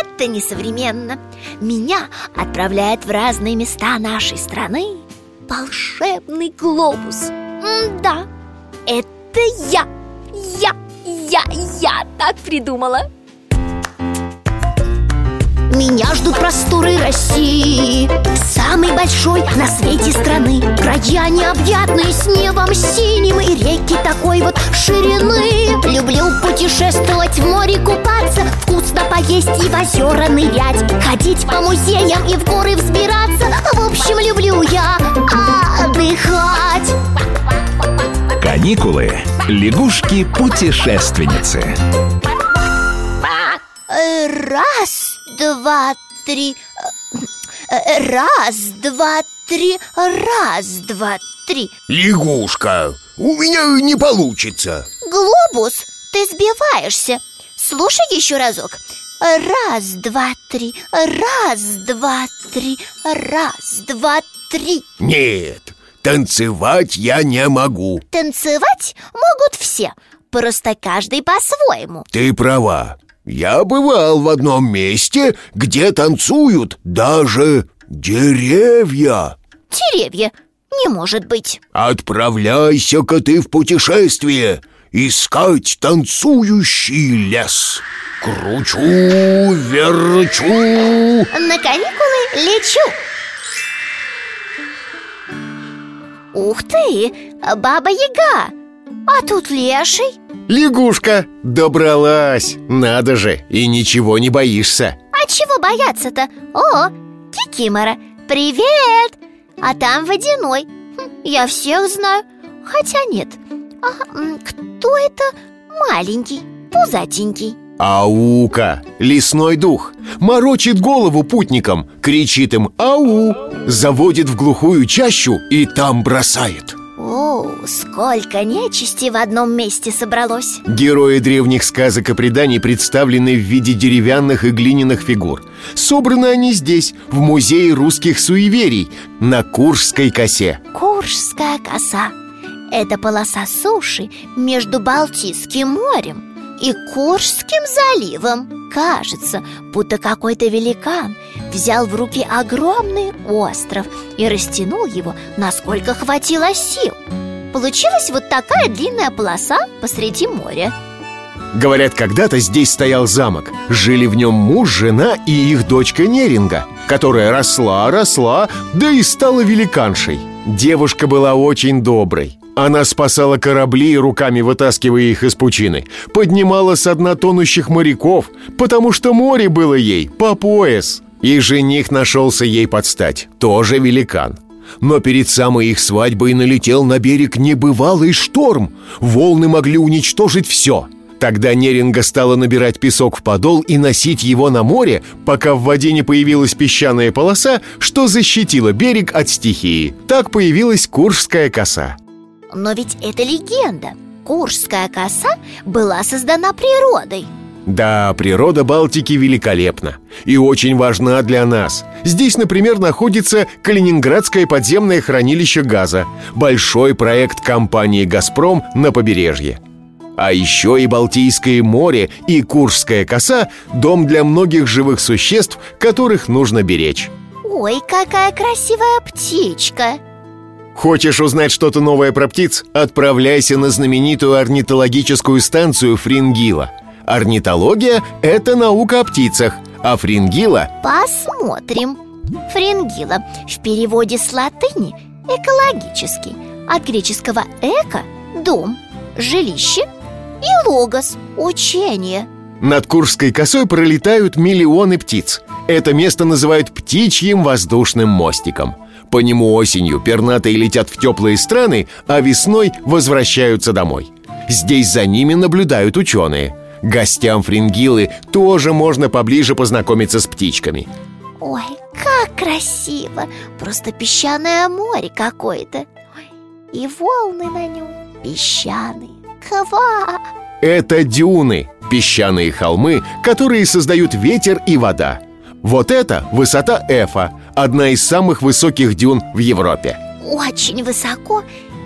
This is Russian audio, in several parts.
это несовременно. Меня отправляет в разные места нашей страны Волшебный глобус. М-да, это я Я, я, я так придумала. Меня ждут просторы России Самой большой на свете страны. Края необъятные с небом синим И реки такой вот ширины. Люблю путешествовать в море купаться Поесть и в озера нырять Ходить по музеям и в горы взбираться. В общем, люблю я отдыхать. Каникулы. Лягушки-путешественницы. Раз, два, три. Раз, два, три. Раз, два, три. Лягушка, у меня не получится. Глобус, ты сбиваешься. Слушай еще разок Раз, два, три. Раз, два, три. Раз, два, три. Нет, танцевать я не могу. Танцевать могут все Просто каждый по-своему. Ты права. Я бывал в одном месте, где танцуют даже деревья. Деревья? Не может быть. Отправляйся-ка ты в путешествие Искать танцующий лес Кручу, верчу. На каникулы лечу. Ух ты, Баба-Яга А тут леший. Лягушка, добралась! Надо же, и ничего не боишься. А чего бояться-то? О, Кикимора, привет! А там водяной. Хм, Я всех знаю. Хотя нет. А кто это? Маленький, пузатенький? Аука, лесной дух. Морочит голову путникам, кричит им «Ау!» Заводит в глухую чащу и там бросает. О, сколько нечисти в одном месте собралось. Герои древних сказок и преданий представлены в виде деревянных и глиняных фигур. Собраны они здесь, в Музее русских суеверий, на Куршской косе. Куршская коса Это полоса суши между Балтийским морем и Куршским заливом. Кажется, будто какой-то великан взял в руки огромный остров И растянул его, насколько хватило сил. Получилась вот такая длинная полоса посреди моря. Говорят, когда-то здесь стоял замок. Жили в нем муж, жена и их дочка Неринга Которая росла, росла, да и стала великаншей. Девушка была очень доброй Она спасала корабли, руками вытаскивая их из пучины. Поднимала со дна тонущих моряков Потому что море было ей по пояс. И жених нашелся ей под стать Тоже великан. Но перед самой их свадьбой налетел на берег небывалый шторм. Волны могли уничтожить все Тогда Неринга стала набирать песок в подол и носить его на море, пока в воде не появилась песчаная полоса, что защитила берег от стихии. Так появилась Куршская коса. Но ведь это легенда Куршская коса была создана природой Да, природа Балтики великолепна и очень важна для нас. Здесь, например, находится Калининградское подземное хранилище газа, большой проект компании «Газпром» на побережье. А еще и Балтийское море и Куршская коса – дом для многих живых существ, которых нужно беречь. Ой, какая красивая птичка Хочешь узнать что-то новое про птиц? Отправляйся на знаменитую орнитологическую станцию Фрингила. Орнитология – это наука о птицах, а Фрингила Посмотрим. Фрингила в переводе с латыни экологический. От греческого эко – дом, жилище и логос – учение. Над Куршской косой пролетают миллионы птиц Это место называют птичьим воздушным мостиком. По нему осенью пернатые летят в теплые страны, а весной возвращаются домой. Здесь за ними наблюдают ученые. Гостям Фрингилы тоже можно поближе познакомиться с птичками. Ой, как красиво! Просто песчаное море какое-то. И волны на нем песчаные. Ква! Это дюны, песчаные холмы, которые создают ветер и вода Вот это высота Эфа, одна из самых высоких дюн в Европе. Очень высоко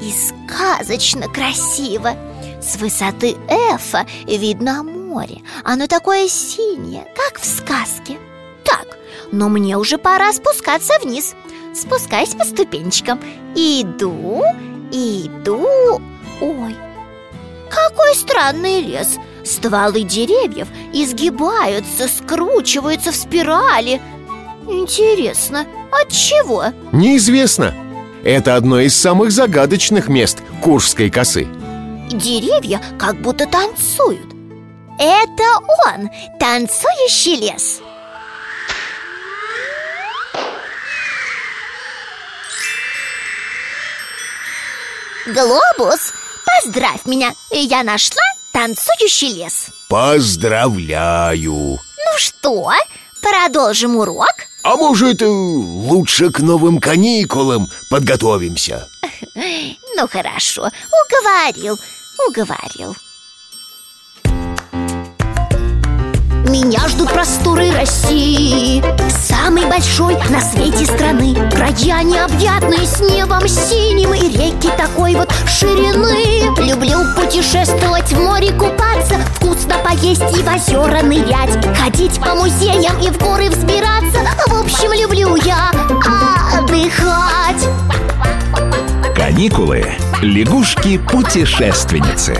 и сказочно красиво. С высоты Эфа видно море. Оно такое синее, как в сказке. Так, но мне уже пора спускаться вниз. Спускаюсь по ступенчикам Иду, иду. Ой, какой странный лес Стволы деревьев изгибаются, скручиваются в спирали. Интересно, от чего? Неизвестно. Это одно из самых загадочных мест Куршской косы. Деревья как будто танцуют. Это он, танцующий лес. Глобус, поздравь меня. Я нашла танцующий лес Поздравляю Ну что, продолжим урок? А может, э, лучше к новым каникулам подготовимся? Ну хорошо, уговорил, уговорил Меня ждут просторы России Самой большой на свете страны. Края необъятные с небом синим И реки такой вот ширины. Люблю путешествовать в море купаться Вкусно поесть и в озера нырять. Ходить по музеям и в горы взбираться. В общем, люблю я отдыхать. Каникулы. Лягушки-путешественницы.